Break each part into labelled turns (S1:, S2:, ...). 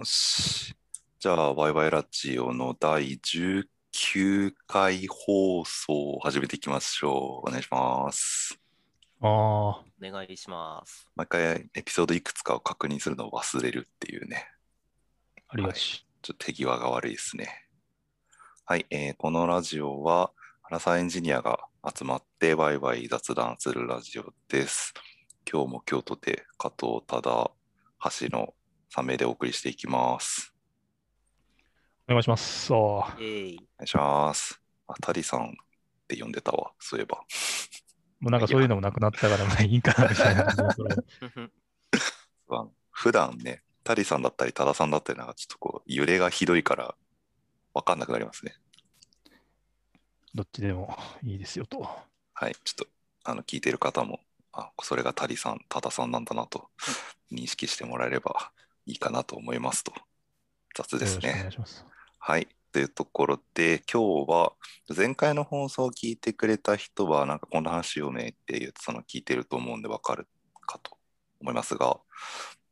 S1: よし。じゃあ、ワイワイラジオの第19回放送を始めていきましょう。お願いします。
S2: ああ、
S3: お願いします。
S1: 毎回エピソードいくつかを確認するのを忘れるっていうね。
S2: ありがち。
S1: ちょっと手際が悪いですね。はい、えーこのラジオは、アラサーエンジニアが集まってワイワイ雑談するラジオです。今日も京都で加藤忠橋の3名でお送りしていきます。
S2: お願いします。
S1: お願いします。あ、タリさんって呼んでたわ、そういえば。
S2: もうなんかそういうのもなくなったから、まあいいかなみたいな。
S1: 普段ね、タリさんだったり、タダさんだったり、なんかちょっとこう、揺れがひどいから、わかんなくなりますね。
S2: どっちでもいいですよと。
S1: はい、ちょっと、あの、聞いてる方も、あ、それがタリさん、タダさんなんだなと認識してもらえればいいかなと思いますと。雑ですね。はい。というところで、今日は、前回の放送を聞いてくれた人は、なんかこんな話しようねっていう、その聞いてると思うんでわかるかと思いますが、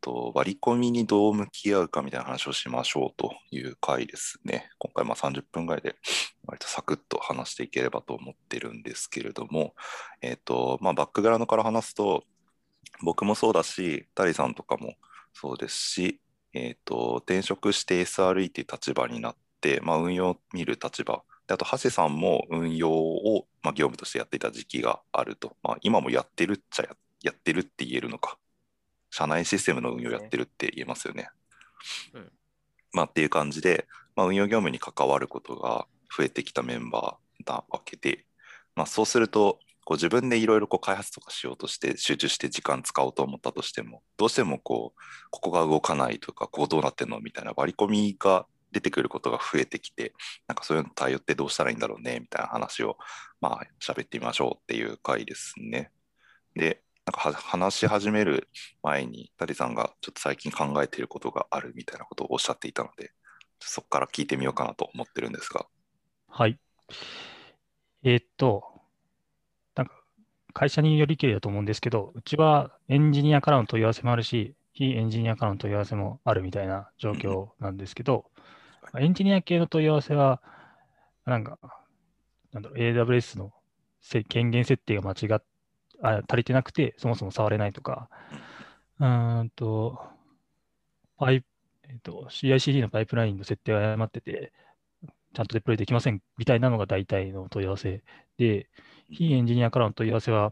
S1: と割り込みにどう向き合うかみたいな話をしましょうという回ですね。今回まあ30分ぐらいで割とサクッと話していければと思ってるんですけれども、えっ、と、まあバックグラウンドから話すと、僕もそうだし、タリさんとかもそうですし、えっ、と、転職して SRE っていう立場になって、まあ運用を見る立場、であと、橋さんも運用を、まあ、業務としてやっていた時期があると、まあ、今もやってるっちゃややってるって言えるのか。社内システムの運用やってるって言えますよね。
S3: うん
S1: まあっていう感じで、まあ、運用業務に関わることが増えてきたメンバーなわけで、まあ、そうするとこう自分でいろいろ開発とかしようとして集中して時間使おうと思ったとしてもどうしてもこうここが動かないとかこうどうなってんのみたいな割り込みが出てくることが増えてきてなんかそういうの対応ってどうしたらいいんだろうねみたいな話をまあ喋ってみましょうっていう回ですね。でなんか話し始める前にタリさんがちょっと最近考えていることがあるみたいなことをおっしゃっていたのでそこから聞いてみようかなと思ってるんですが。
S2: はい。えーっと、会社によりけりだと思うんですけど、うちはエンジニアからの問い合わせもあるし、非エンジニアからの問い合わせもあるみたいな状況なんですけど、エンジニア系の問い合わせは、なんか、なんだろう、AWS のせ権限設定が間違っあ足りてなくて、そもそも触れないとか、うーんと、パイえっと、CI/CD のパイプラインの設定が誤ってて、ちゃんとデプロイできませんみたいなのが大体の問い合わせで、非エンジニアからの問い合わせは、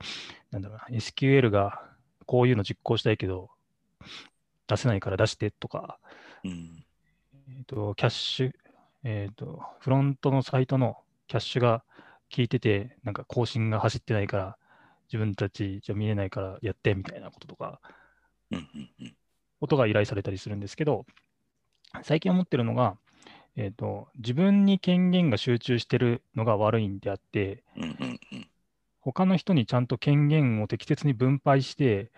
S2: なんだろうな、SQL がこういうの実行したいけど、出せないから出してとか、
S1: うん。
S2: えっと、キャッシュ、えっと、フロントのサイトのキャッシュが効いてて、なんか更新が走ってないから、自分たちじゃ見えないからやってみたいなこととか、
S1: うんうんうん。
S2: ことが依頼されたりするんですけど、最近思ってるのが、えっと、自分に権限が集中してるのが悪いんであって、他の人にちゃんと権限を適切に分配して、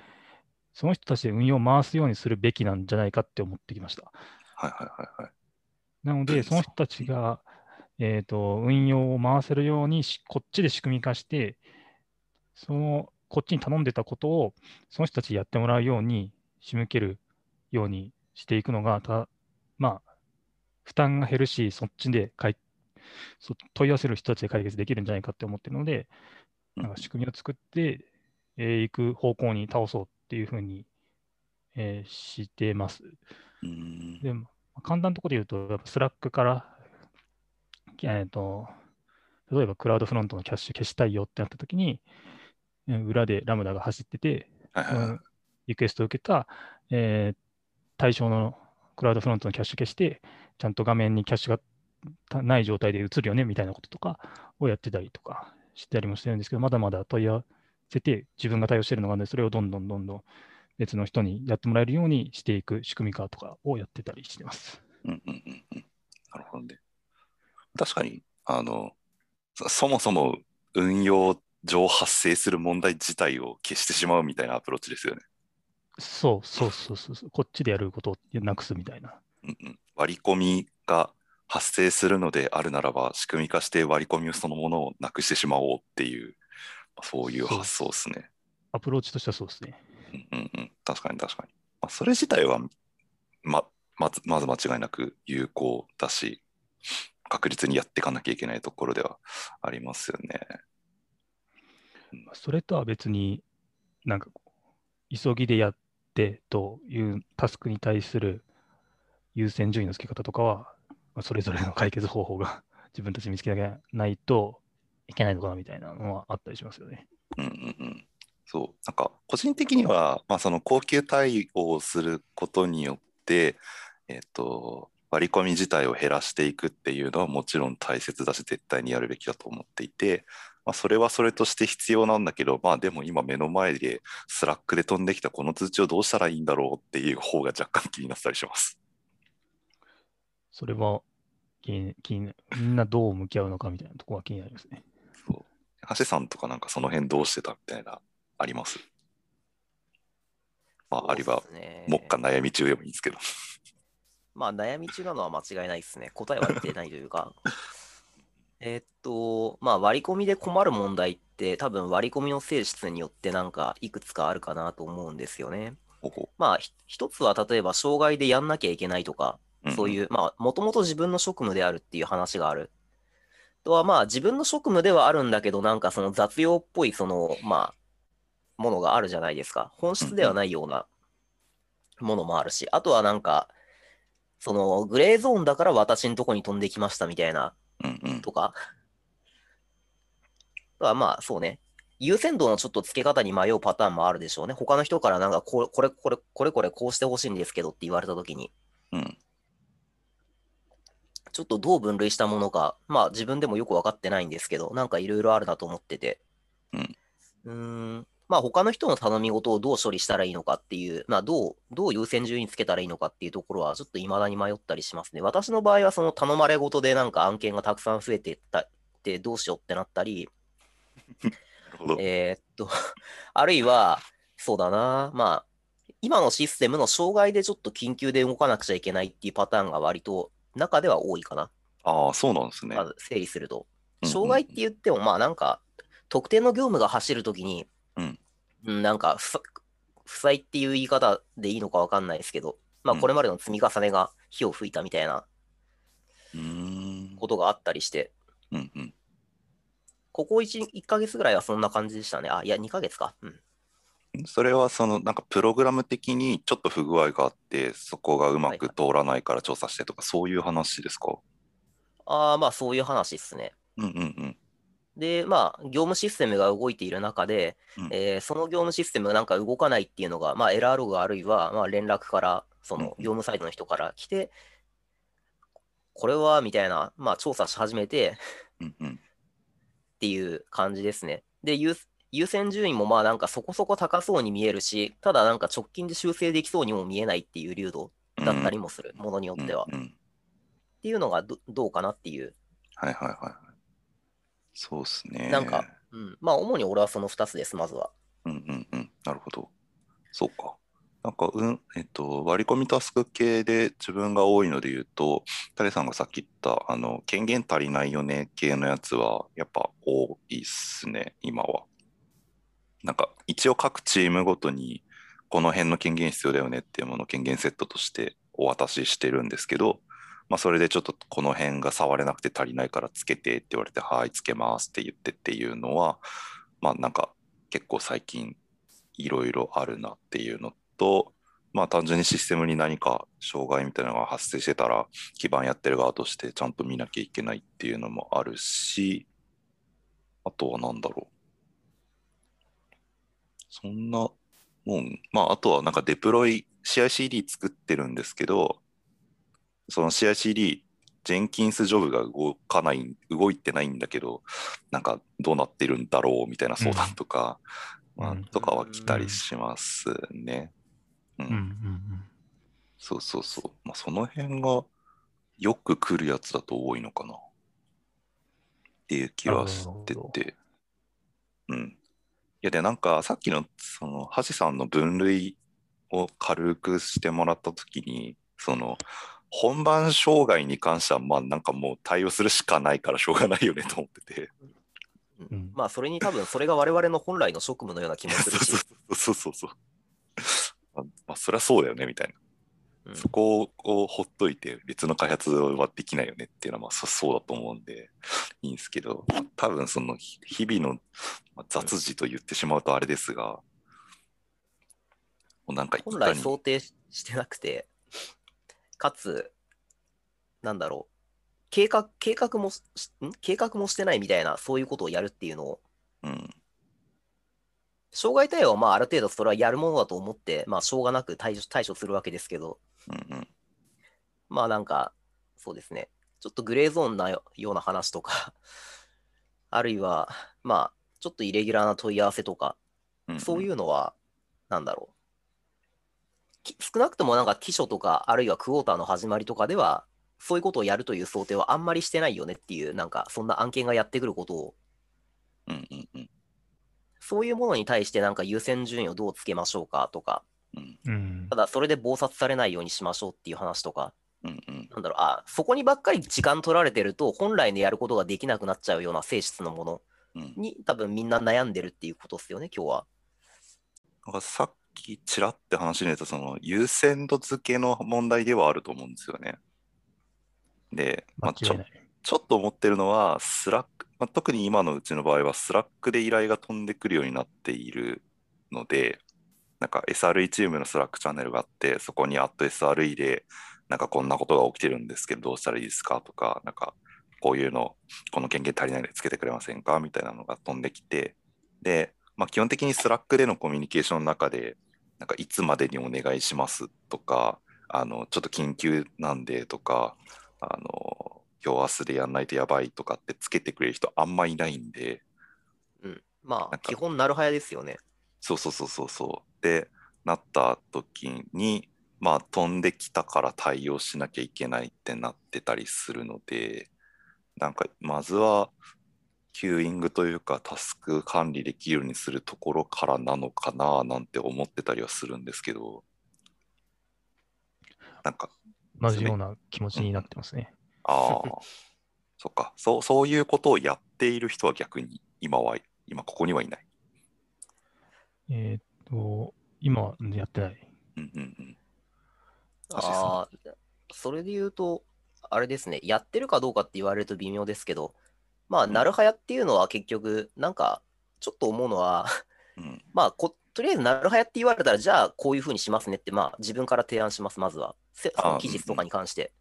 S2: その人たちで運用を回すようにするべきなんじゃないかって思ってきました。
S1: はいはいはいはい。
S2: なので、その人たちが、えーと、運用を回せるようにし、こっちで仕組み化して、その、こっちに頼んでたことを、その人たちにやってもらうように仕向けるようにしていくのが、たまあ、負担が減るし、そっちで解そ問い合わせる人たちで解決できるんじゃないかって思ってるので、なんか仕組みを作って、えー行く方向に倒そうっていうふうに、えーしてます。
S1: うん。
S2: でも、簡単なところで言うと、やっぱ Slack から、えっと、例えば CloudFront のキャッシュ消したいよってなったときに、うん裏で Lambda が走ってて、リクエストを受けた、えー対象の CloudFront のキャッシュ消して、ちゃんと画面にキャッシュがたない状態で映るよねみたいなこととかをやってたりとかしたりもしてるんですけど、まだまだ問い合わせて自分が対応してるのがあるので、それをどんどんどんどん別の人にやってもらえるようにしていく仕組み化とかをやってたりしてます。
S1: うんうんうんうんなるほどね。確かに、あの、そそもそも運用上発生する問題自体を消してしまうみたいなアプローチですよね。
S2: そうそうそうそうそう、こっちでやることをなくすみたいな。
S1: うんうん、割り込みが発生するのであるならば、仕組み化して割り込みそのものをなくしてしまおうっていう、まあそういう発想ですね。
S2: アプローチとしてはそうですね。
S1: うんうんうん、確かに確かに。まあ、それ自体は、ま、まずまず間違いなく有効だし、確実にやっていかなきゃいけないところではありますよね。
S2: それとは別に、なんか急ぎでやってというタスクに対する優先順位の付け方とかは、まあそれぞれの解決方法が 自分たちで見つけなきゃないといけないのかなみたいなのはあったりしますよね。
S1: うんうんうん。そう、なんか個人的には、まあ、その恒久対応をすることによって、えっ、と、割り込み自体を減らしていくっていうのはもちろん大切だし、絶対にやるべきだと思っていて、まあ、それはそれとして必要なんだけど、まあでも今目の前で Slack で飛んできたこの通知をどうしたらいいんだろうっていう方が若干気になったりします。
S2: それは気に気にみんなどう向き合うのかみたいなところは気になりますね。
S1: そう。橋さんとかなんかその辺どうしてたみたいな、あります？まあ、あるいは、
S3: そうっすね
S1: 目下悩み中でもいいんですけど。
S3: まあ悩み中なのは間違いないですね。答えは出てないというか。えーっと、まあ割り込みで困る問題って多分割り込みの性質によってなんかいくつかあるかなと思うんですよね。
S1: ほほ
S3: まあひ一つは例えば障害でやんなきゃいけないとか、そういう、まあもともと自分の職務であるっていう話がある。あとはまあ自分の職務ではあるんだけどなんかその雑用っぽいそのまあものがあるじゃないですか。本質ではないようなものもあるし、あとはなんかそのグレーゾーンだから私のとこに飛んできましたみたいなとか。あとはまあそうね。優先度のちょっと付け方に迷うパターンもあるでしょうね。他の人からなんかこれ、これ、これ、これ、これ、こうしてほしいんですけどって言われたときに、
S1: うん
S3: ちょっとどう分類したものか、まあ自分でもよく分かってないんですけど、なんかいろいろあるなと思ってて。
S1: うん
S3: うーん。まあ他の人の頼み事をどう処理したらいいのかっていう、まあどう、どう優先順位つけたらいいのかっていうところはちょっと未だに迷ったりしますね。私の場合はその頼まれ事でなんか案件がたくさん増えてったってどうしようってなったり。えーっと、あるいは、そうだな、まあ、今のシステムの障害でちょっと緊急で動かなくちゃいけないっていうパターンが割と中では多いかな。
S1: ああ、そうなんですね。
S3: まず整理すると。障害って言っても、まあなんか、特定の業務が走るときに、
S1: うん
S3: うんなんかふさ、負債っていう言い方でいいのかわかんないですけど、まあ
S1: うん
S3: これまでの積み重ねが火を吹いたみたいな。ことがあったりして、
S1: うんうん。
S3: ここ 1, 1ヶ月ぐらいはそんな感じでしたね。あ、いや、2ヶ月か。うん。
S1: それはそのなんかプログラム的にちょっと不具合があってそこがうまく通らないから調査してとかそういう話ですか？
S3: ああ、まあそういう話ですね。
S1: うんうんうん。
S3: で、まあ、業務システムが動いている中で、
S1: うん。
S3: えーその業務システムがなんか動かないっていうのが、まあ、エラーログあるいは、まあ、連絡から、その
S1: うん
S3: 業務サイトの人から来て、これは、みたいな、まあ、調査し始めて
S1: うんうん。
S3: っていう感じですね。で、優優先順位もまあなんかそこそこ高そうに見えるし、ただなんか直近で修正できそうにも見えないっていう流度だったりもする、ものによっては。っていうのがどどうかなっていう。
S1: はいはいはいはい。そうですね。
S3: なんか、うん、まあ主に俺はその2つです、まずは。
S1: うんうんうん。なるほど。そうか。なんかうんえっと割り込みタスク系で自分が多いので言うとタレさんがさっき言ったあの権限足りないよね系のやつはやっぱ多いっすね今はなんか一応各チームごとにこの辺の権限必要だよねっていうものを権限セットとしてお渡ししてるんですけど、まあ、それでちょっとこの辺が触れなくて足りないからつけてって言われて、はい、つけますって言ってっていうのは、まあなんか結構最近いろいろあるなっていうのと、まあ単純にシステムに何か障害みたいなのが発生してたら、基盤やってる側としてちゃんと見なきゃいけないっていうのもあるし、あとは何だろう。そんなもん、まああとはなんかデプロイ CICD 作ってるんですけど、その CICD、ジェンキンスジョブが動かない、動いてないんだけど、なんかどうなってるんだろうみたいな相談とか、まあ
S2: うん
S1: とかは来たりしますね。うん
S2: うんうんうん。
S1: そうそうそう。まあ、その辺がよく来るやつだと多いのかな。っていう気はしてて。うん。いや、で、なんかさっきの、その、橋さんの分類を軽くしてもらったときに、その、本番障害に関しては、まあなんかもう対応するしかないからしょうがないよねと思ってて。
S3: うん
S2: うん
S3: まあそれに多分それが我々の本来の職務のような気もするし
S1: そう、そうそうそうそう。まあ、まあ、そりゃそうだよねみたいな。
S3: うん
S1: そこをほっといて別の開発はできないよねっていうのはまあそそうだと思うんでいいんですけど、まあ多分その日日々のまあ雑事と言ってしまうとあれですが、もうなんかい
S3: 本来想定ししてなくて、かつ、なんだろう、計画、計画も計画もしてないみたいな、そういうことをやるっていうのを、
S1: うん、
S3: 障害対応はまあある程度それはやるものだと思って、まあしょうがなく対処対処するわけですけど、
S1: うん、うん、
S3: まあなんか、そうですね、ちょっとグレーゾーンなよような話とか、あるいは、まあ、ちょっとイレギュラーな問い合わせとか、
S1: うん、
S3: そういうのは、なんだろう。き少なくともなんか基礎とか、あるいはクォーターの始まりとかでは、そういうことをやるという想定はあんまりしてないよねっていう、なんかそんな案件がやってくることを、
S1: うん、うん、うん、
S3: そういうものに対してなんか優先順位をどうつけましょうかとか、
S1: うん、
S2: うん。
S3: た。だそれで暴殺されないようにしましょうっていう話とか、
S1: うん、うん、
S3: なんだろう、あ、そこにばっかり時間取られてると、本来のやることができなくなっちゃうような性質のもの
S1: うん。
S3: に多分みんな悩んでるっていうことですよね、今日は。
S1: なんかさっきちらって話に出たその優先度付けの問題ではあると思うんですよね。で、まあ、ちょ。ちょっと思ってるのは、 Slack、まあ、特に今のうちの場合は、 Slack で依頼が飛んでくるようになっているので、なんか SRE チームの Slack チャンネルがあって、そこに @SRE で、なんかこんなことが起きてるんですけど、どうしたらいいですかとか、なんかこういうの、この権限足りないのでつけてくれませんか？みたいなのが飛んできて、で、まあ、基本的に Slack でのコミュニケーションの中で、なんかいつまでにお願いしますとか、あの、ちょっと緊急なんでとか、あの、今日明日でやんないとやばいとかってつけてくれる人あんまいないんで、
S3: うん。まあ、基本なるはやですよね。
S1: そうそうそうそうそう。で、なった時に、まあ飛んできたから対応しなきゃいけないってなってたりするので、なんかまずはキューイングというかタスク管理できるようにするところからなのかななんて思ってたりはするんですけど、なんか、
S2: 同じような気持ちになってますね。
S1: ああ、そっか、そう、そういうことをやっている人は逆に今は、今ここにはいない。
S2: えーっと、今はやってない。
S1: うんうんうん。
S3: ああ、それで言うと、あれですね、やってるかどうかって言われると微妙ですけど、まあ、
S1: うん
S3: なるはやっていうのは結局、なんか、ちょっと思うのは、
S1: うん
S3: まあこ、とりあえずなるはやって言われたら、じゃあこういうふうにしますねって、まあ、自分から提案します、まずは。せその期日とかに関して。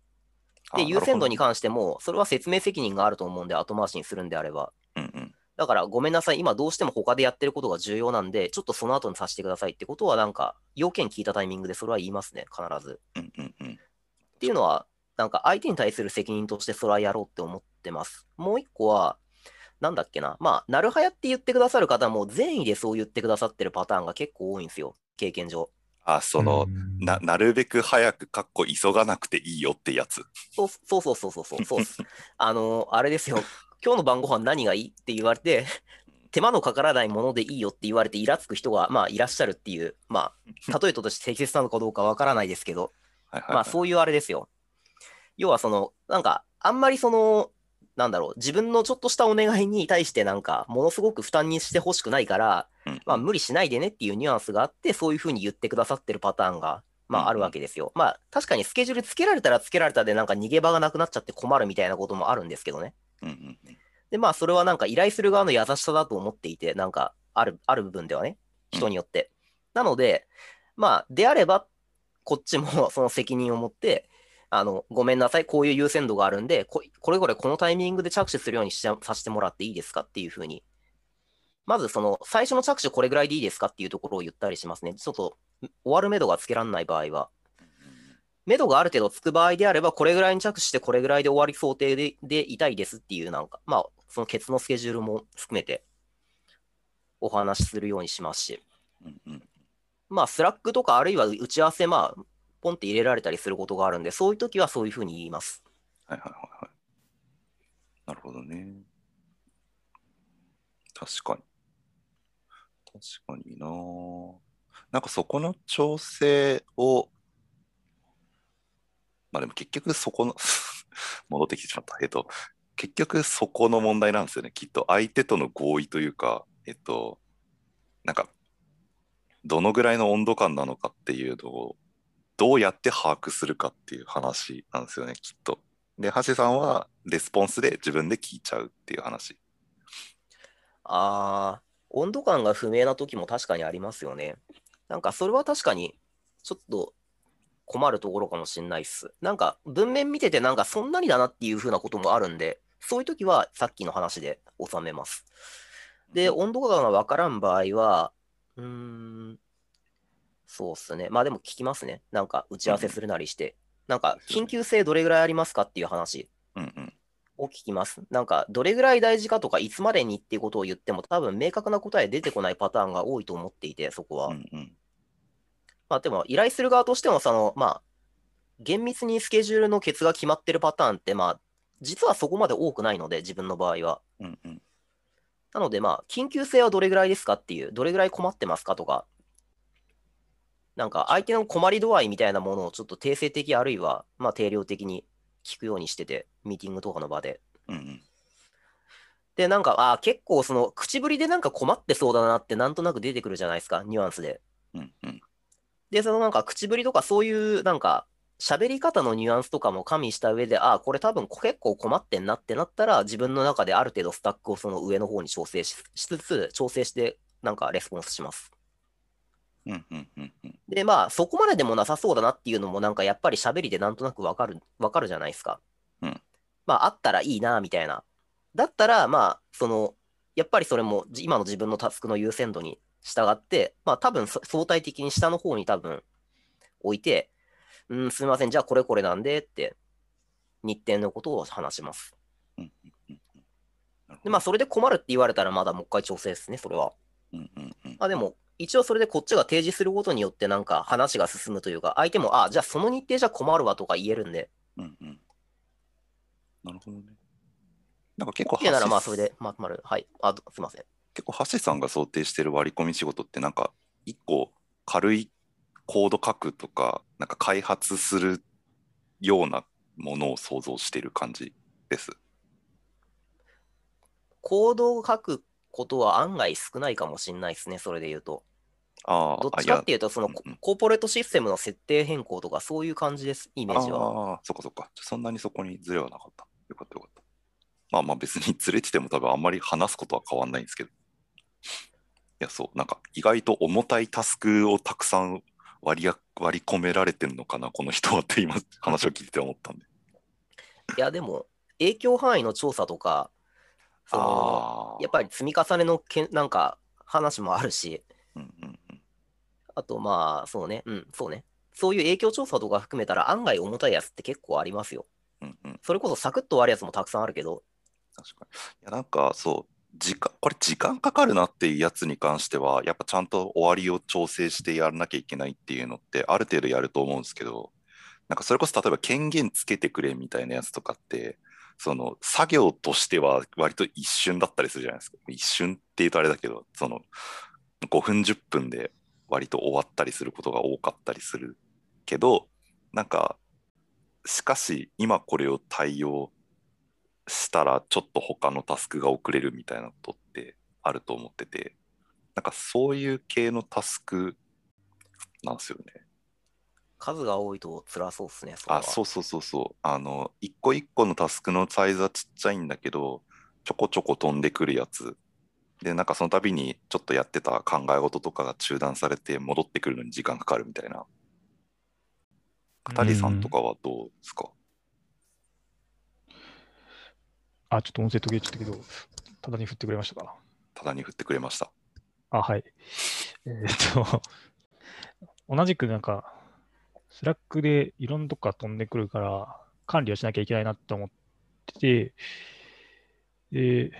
S1: あ
S3: で、優先度に関しても、それは説明責任があると思うんで、後回しにするんであれば。
S1: うんうん。
S3: だから、ごめんなさい、今どうしても他でやってることが重要なんで、ちょっとその後にさせてくださいってことは、なんか、要件聞いたタイミングでそれは言いますね、必ず。
S1: うんうんうん。
S3: っていうのは、なんか相手に対する責任としてそれはやろうって思ってます。もう一個は、なんだっけな。まあ、なるはやって言ってくださる方も善意でそう言ってくださってるパターンが結構多いんですよ。経験上。
S1: あ、その、
S2: うん
S1: な、なるべく早く、かっこ急がなくていいよってやつ。
S3: そうそうそうそうそうそうそう。あの、あれですよ。今日の晩ご飯何がいいって言われて、手間のかからないものでいいよって言われてイラつく人が、まあ、いらっしゃるっていう、まあ、例えとして適切なのかどうかわからないですけど、
S1: はいはい、はい。
S3: まあそういうあれですよ。要はその、なんか、あんまりその、なんだろう、自分のちょっとしたお願いに対してなんか、ものすごく負担にしてほしくないから、
S1: うん
S3: まあ無理しないでねっていうニュアンスがあって、そういうふうに言ってくださってるパターンが、まああるわけですよ。まあ確かにスケジュールつけられたらつけられたでなんか逃げ場がなくなっちゃって困るみたいなこともあるんですけどね。
S1: うんうんうん
S3: で、まあそれはなんか依頼する側の優しさだと思っていて、なんかある、ある部分ではね、人によって。なので、まあであれば、こっちもその責任を持って、あの、ごめんなさい、こういう優先度があるんで、ここれこれこのタイミングで着手するようにしちゃさせてもらっていいですかっていうふうに。まずその最初の着手これぐらいでいいですかっていうところを言ったりしますね。ちょっと終わる目処がつけられない場合は。目処がある程度つく場合であれば、これぐらいに着手してこれぐらいで終わり想定ででいたいですっていうなんか、まあ、そのケツのスケジュールも含めてお話しするようにしますし。
S1: うんうん
S3: まあ、 Slack とかあるいは打ち合わせ、まあ、ポンって入れられたりすることがあるんで、そういう時はそういうふうに言います。
S1: はいはいはいはい。なるほどね。確かに。確かにななんかそこの調整を、まあでも結局そこの 戻ってきてしまった。えっと、結局そこの問題なんですよね。きっと相手との合意というか、えっと、なんか、どのぐらいの温度感なのかっていうのをどうやって把握するかっていう話なんですよね、きっと。で、橋さんはレスポンスで自分で聞いちゃうっていう話。
S3: ああ、温度感が不明な時も確かにありますよね。なんかそれは確かにちょっと困るところかもしれないっす。なんか文面見ててなんかそんなにだなっていう風なこともあるんで、そういう時はさっきの話で収めます。で、温度感がわからん場合は、うーん、そうっすね。まあでも聞きますね。なんか打ち合わせするなりして。なんか緊急性どれぐらいありますかっていう話。を聞きます。なんかどれぐらい大事かとかいつまでにっていうことを言っても多分明確な答え出てこないパターンが多いと思っていて、そこは。
S1: うんうん。
S3: まあでも依頼する側としてもその、まあ、厳密にスケジュールのケツが決まってるパターンって、まあ、実はそこまで多くないので、自分の場合は。
S1: うんうん。
S3: なので、まあ、緊急性はどれぐらいですかっていう、どれぐらい困ってますかとか、なんか相手の困り度合いみたいなものをちょっと定性的あるいは、まあ、定量的に聞くようにしてて、ミーティングとかの場で。
S1: うんうん。
S3: で、なんか、ああ、結構その、口ぶりでなんか困ってそうだなってなんとなく出てくるじゃないですか、ニュアンスで。
S1: うんうん。
S3: で、そのなんか口ぶりとかそういうなんか喋り方のニュアンスとかも加味した上で、ああ、これ多分結構困ってんなってなったら、自分の中である程度スタックをその上の方に調整ししつつ、調整してなんかレスポンスします。
S1: うんうんうんうん。
S3: で、まあ、そこまででもなさそうだなっていうのもなんかやっぱり喋りでなんとなくわかる、わかるじゃないですか。
S1: うん
S3: まあ、あったらいいな、みたいな。だったら、まあ、その、やっぱりそれもじ今の自分のタスクの優先度に従って、まあ多分そ相対的に下の方に多分置いて、うん、すみません、じゃあこれこれなんでって、日程のことを話します。
S1: うんうんうんなるほ
S3: で、まあそれで困るって言われたらまだもう一回調整ですね、それは。
S1: どうんうんうん。
S3: まあでも、一応それでこっちが提示することによってなんか話が進むというか、相手も、あ、じゃあその日程じゃ困るわとか言えるんで、
S1: うんうん。なるほどね。なんか結構
S3: OK ならまあ
S1: 橋
S3: それでまとまる。はい。あ、どすいません。
S1: 結構橋さんが想定してる割り込み仕事ってなんか一個軽いコード書くとかなんか開発するようなものを想像してる感じです。
S3: コードを書くことは案外少ないかもしれないですね、それで言うと。
S1: ああ、
S3: どっ
S1: あ
S3: ちかっていうと、そのコーポレートシステムの設定変更とかそういう感じです、イメージは。
S1: ああ、そっかそっか。そんなにそこにズレはなかった。よかったよかった。まあまあ別にズレてても多分あんまり話すことは変わんないんですけど。いや、そう、なんか意外と重たいタスクをたくさん割りや割り込められてんのかな、この人はって今話を聞いて思ったんで。
S3: いや、でも、影響範囲の調査とか、その。やっぱり積み重ねのけんなんか話もあるし、
S1: うんうんうん。
S3: あとまあ、そうね、うん、そうね。そういう影響調査とか含めたら案外重たいやつって結構ありますよ。
S1: うんうん。
S3: それこそサクッと終わるやつもたくさんあるけど、
S1: 確かに。いや、なんかそう、時間、これ時間かかるなっていうやつに関しては、やっぱちゃんと終わりを調整してやらなきゃいけないっていうのって、ある程度やると思うんですけど、なんかそれこそ例えば権限つけてくれみたいなやつとかって、その作業としては割と一瞬だったりするじゃないですか。一瞬っていうとあれだけど、その5分10分で割と終わったりすることが多かったりするけど、なんか、しかし今これを対応したらちょっと他のタスクが遅れるみたいなことってあると思ってて、なんかそういう系のタスクなんですよね。
S3: 数が多いと辛そうっすね、そ
S1: あ、そうそうそうそう。あの、一個一個のタスクのサイズはちっちゃいんだけど、ちょこちょこ飛んでくるやつ。で、なんかその度にちょっとやってた考え事とかが中断されて戻ってくるのに時間かかるみたいな。片桐さんとかはどうですか？
S2: あ、ちょっと音声途切れちゃったけど、ただに振ってくれましたか？
S1: ただに振ってくれました。
S2: あ、はい。えーっと、同じくなんか、 Slack でいろんなとこから飛んでくるから、管理をしなきゃいけないなって思ってて、で、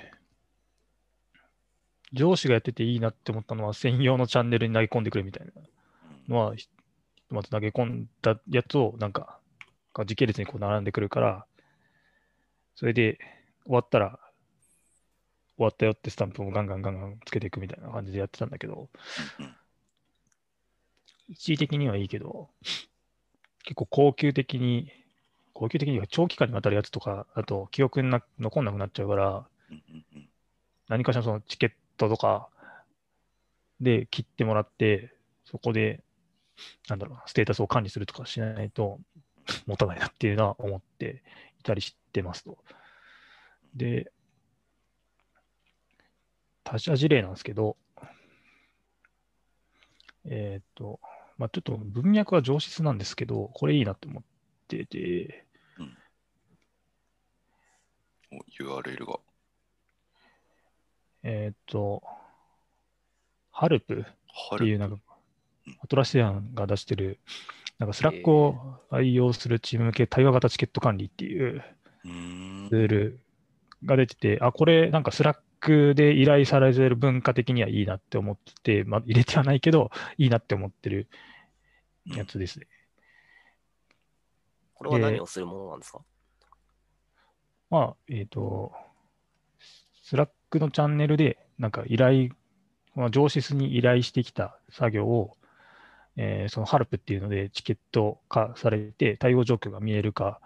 S2: 上司がやってていいなって思ったのは、専用のチャンネルに投げ込んでくれみたいな。
S1: うん
S2: のは、ひまず投げ込んだやつを、なんか、時系列にこう並んでくるから、それで終わったら、終わったよってスタンプをガンガンガンガンつけていくみたいな感じでやってたんだけど、一時的にはいいけど、結構高級的に、高級的には長期間にわたるやつとか、あと記憶にな残んなくなっちゃうから、何かしらそのチケットとかで切ってもらって、そこでなんだろうな、ステータスを管理するとかしないと持たないなっていうのは思っていたりしてますと。で、他社事例なんですけど、えっ、と、まあ、ちょっと文脈は上質なんですけど、これいいなって思ってて、
S1: お URL が。
S2: えっ、と、 Halp っていうなんか、 Atlassian が出してる、なんか Slack を愛用するチーム向け対話型チケット管理っていうツールが出てて、あ、これなんか Slack で依頼されてる文化的にはいいなって思ってて、まあ入れてはないけど、いいなって思ってるやつですね。
S3: これは何をするものなんですか？
S2: まあ、えっ、と、 Slack のチャンネルで、なんか依頼、まあ、上司に依頼してきた作業を、えーその Halp っていうのでチケット化されて、対応状況が見える化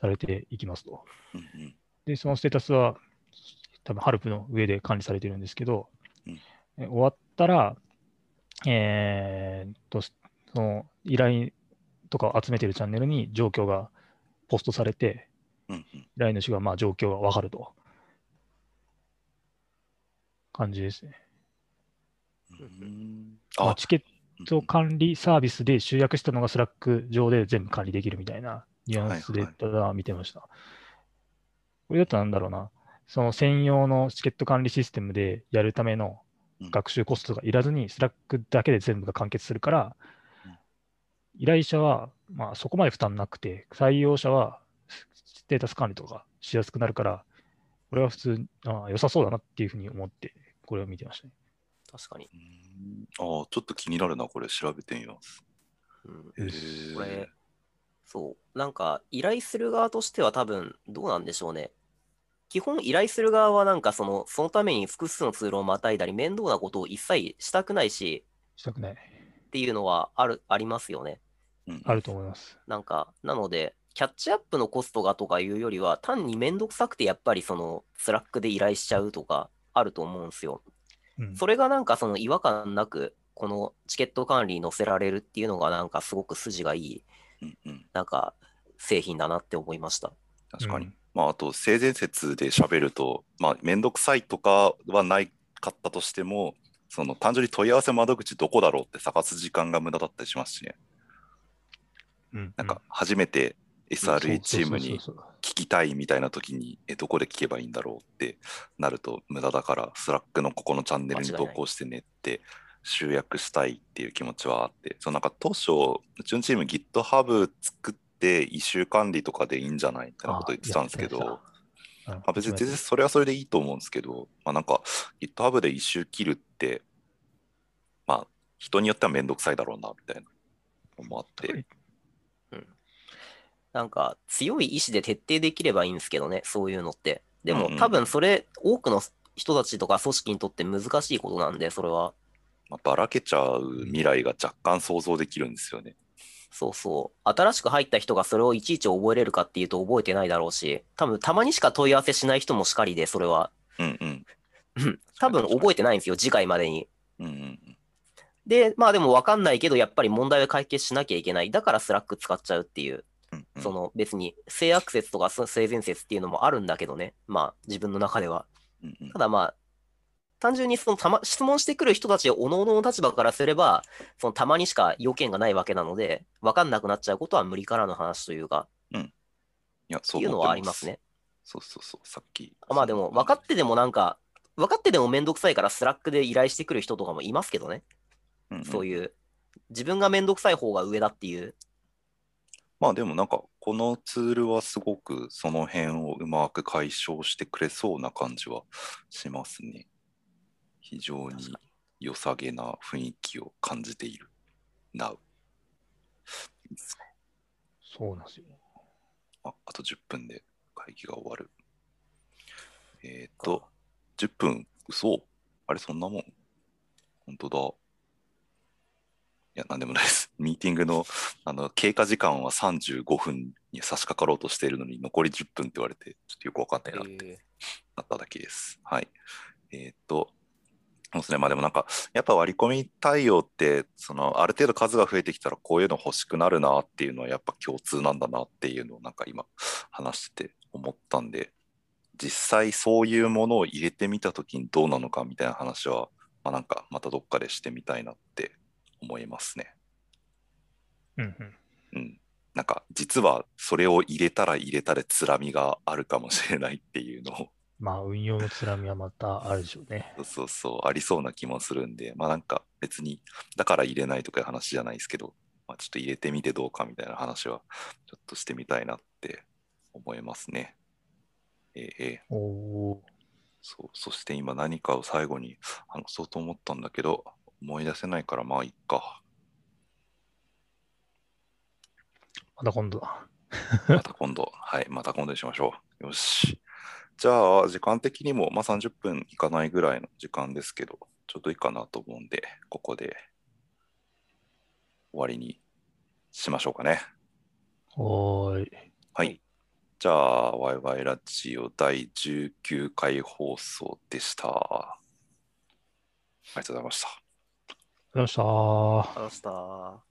S2: されていきますと。で、そのステータスは、多分 Halp の上で管理されてるんですけど、
S1: うん
S2: え終わったら、えーっと、その依頼とかを集めてるチャンネルに状況がポストされて、依頼主がまあ状況がわかると。感じですね。あ、
S1: あ、
S2: チケット管理サービスで集約したのが Slack 上で全部管理できるみたいなニュアンスで
S1: はいはい
S2: ただ見てました。これだとなんだろうな、その専用のチケット管理システムでやるための
S1: うん
S2: 学習コストがいらずに、 Slack だけで全部が完結するから
S1: うん、
S2: 依頼者はまあそこまで負担なくて、作業者はステータス管理とかしやすくなるから、これは普通、ああ良さそうだなっていうふうに思って、これを見てましたね。
S3: 確かに。
S1: うんあーちょっと気になるな、これ調べてみます。
S3: うん
S1: へー
S3: これ、そう、なんか依頼する側としては多分どうなんでしょうね。基本依頼する側はなんかそのそのために複数のツールをまたいだり面倒なことを一切したくないし
S2: したくない。
S3: っていうのはあるありますよね。
S1: うん
S2: あると思います。
S3: なんか、なので、キャッチアップのコストがとかいうよりは、単にめんどくさくてやっぱりその Slack で依頼しちゃうとかあると思うんですよ。
S2: うん
S3: それがなんかその違和感なく、このチケット管理に載せられるっていうのがなんかすごく筋がいい、
S1: うんうん
S3: なんか製品だなって思いました。
S1: 確かに。
S2: うん
S1: まあ、あと、性善説で喋ると、まあ、めんどくさいとかはないかったとしても、その単純に問い合わせ窓口どこだろうって探す時間が無駄だったりしますしね。
S2: うん
S1: なんか、初めて SRE チームに聞きたいみたいな時に、え、どこで聞けばいいんだろうってなると無駄だから、 Slack のここのチャンネルに投稿してねって集約したいっていう気持ちはあって、そうなんか当初、うちのチーム GitHub 作って異臭管理とかでいいんじゃないみたいなこと言ってたんですけど、
S2: あ
S1: まあ、別に全然それはそれでいいと思うんですけど、まあ、なんか GitHub で一周切るって、まあ人によってはめんどくさいだろうなみたいなのもあって、
S3: なんか強い意志で徹底できればいいんですけどね、そういうのって。でも
S1: うんうん
S3: 多分それ、多くの人たちとか組織にとって難しいことなんで、それは。
S1: まあ、ばらけちゃう未来が若干想像できるんですよね。
S3: そうそう。新しく入った人がそれをいちいち覚えれるかっていうと覚えてないだろうし、多分たまにしか問い合わせしない人もしかりで、それは。
S1: うんうん。
S3: う ん多分覚えてないんですよ、次回までに。
S1: うんうん
S3: で、まあでも分かんないけど、やっぱり問題を解決しなきゃいけない。だから Slack 使っちゃうっていう。
S1: うんうん
S3: その別に性悪説とか性善説っていうのもあるんだけどね。まあ自分の中では。
S1: うんうん
S3: ただまあ、単純にそのたま質問してくる人たちおのの立場からすれば、そのたまにしか要件がないわけなので、分かんなくなっちゃうことは無理からの話というか、
S1: いや、
S3: って
S1: そう
S3: いうのはありますね。
S1: そうそうそう、さっき。
S3: あまあでも、分かっててもなんか、分かっててもめんどくさいから Slack で依頼してくる人とかもいますけどね。
S1: うんうん
S3: そういう、自分がめんどくさい方が上だっていう。
S1: まあでもなんか、このツールはすごくその辺をうまく解消してくれそうな感じはしますね。非常に良さげな雰囲気を感じている。Now。
S2: そうなんですよ。
S1: ああと10分で会議が終わる。えっ、と、10分、嘘？あれ、そんなもん？本当だ。いや、なんでもないです。ミーティングのあの経過時間は35分に差し掛かろうとしているのに、残り10分って言われて、ちょっとよくわかんないなってなっただけです。はい。えっ、と、そうですね。まあでもなんか、やっぱ割り込み対応って、その、ある程度数が増えてきたら、こういうの欲しくなるなっていうのは、やっぱ共通なんだなっていうのを、なんか今、話してて思ったんで、実際そういうものを入れてみたときにどうなのかみたいな話は、まあなんか、またどっかでしてみたいなって思いますね。
S2: うんうん。
S1: うん。なんか、実はそれを入れたら入れたで、つらみがあるかもしれないっていうのを、
S2: まあ、運用のつらみはまたあるでしょうね。
S1: そうそうそう、ありそうな気もするんで、まあなんか別に、だから入れないとかいう話じゃないですけど、まあちょっと入れてみてどうかみたいな話は、ちょっとしてみたいなって思いますね。えーえー
S2: おお
S1: そう、そして今何かを最後に話そうと思ったんだけど、思い出せないからまあいっか。
S2: また今度だ。
S1: また今度、はい、また今度にしましょう。よし。じゃあ、時間的にも、まあ、30分いかないぐらいの時間ですけど、ちょうどいいかなと思うんで、ここで終わりにしましょうかね。
S2: おーい。
S1: はい。じゃあ、ワイワイラジオ第19回放送でした。ありがとうございました。
S2: ありがとうございました。
S3: 話した。